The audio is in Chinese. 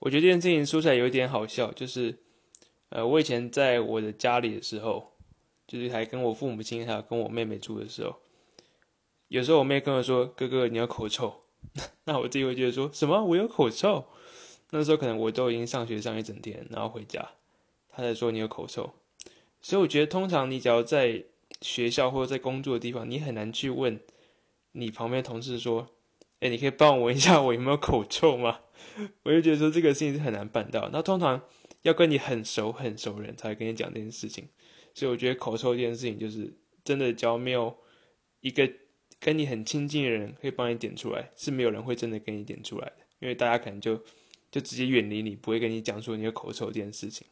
我觉得这件事情说起来有点好笑，就是呃，我以前在我的家里的时候，就是还跟我父母亲还有跟我妹妹住的时候，有时候我妹跟我说：“哥哥，你有口臭。”那我自己会觉得说什么？我有口臭？那时候可能我都已经上学上一整天，然后回家，他在说你有口臭。所以我觉得，通常你只要在学校或者在工作的地方，你很难去问你旁边同事说：“哎，你可以帮我闻一下我有没有口臭吗？”我就觉得说这个事情是很难办到。那通常要跟你很熟很熟人才跟你讲这件事情。所以我觉得口臭这件事情，就是真的，只要没有一个跟你很亲近的人可以帮你点出来，是没有人会真的给你点出来的。因为大家可能就就直接远离你，不会跟你讲说你有口臭这件事情。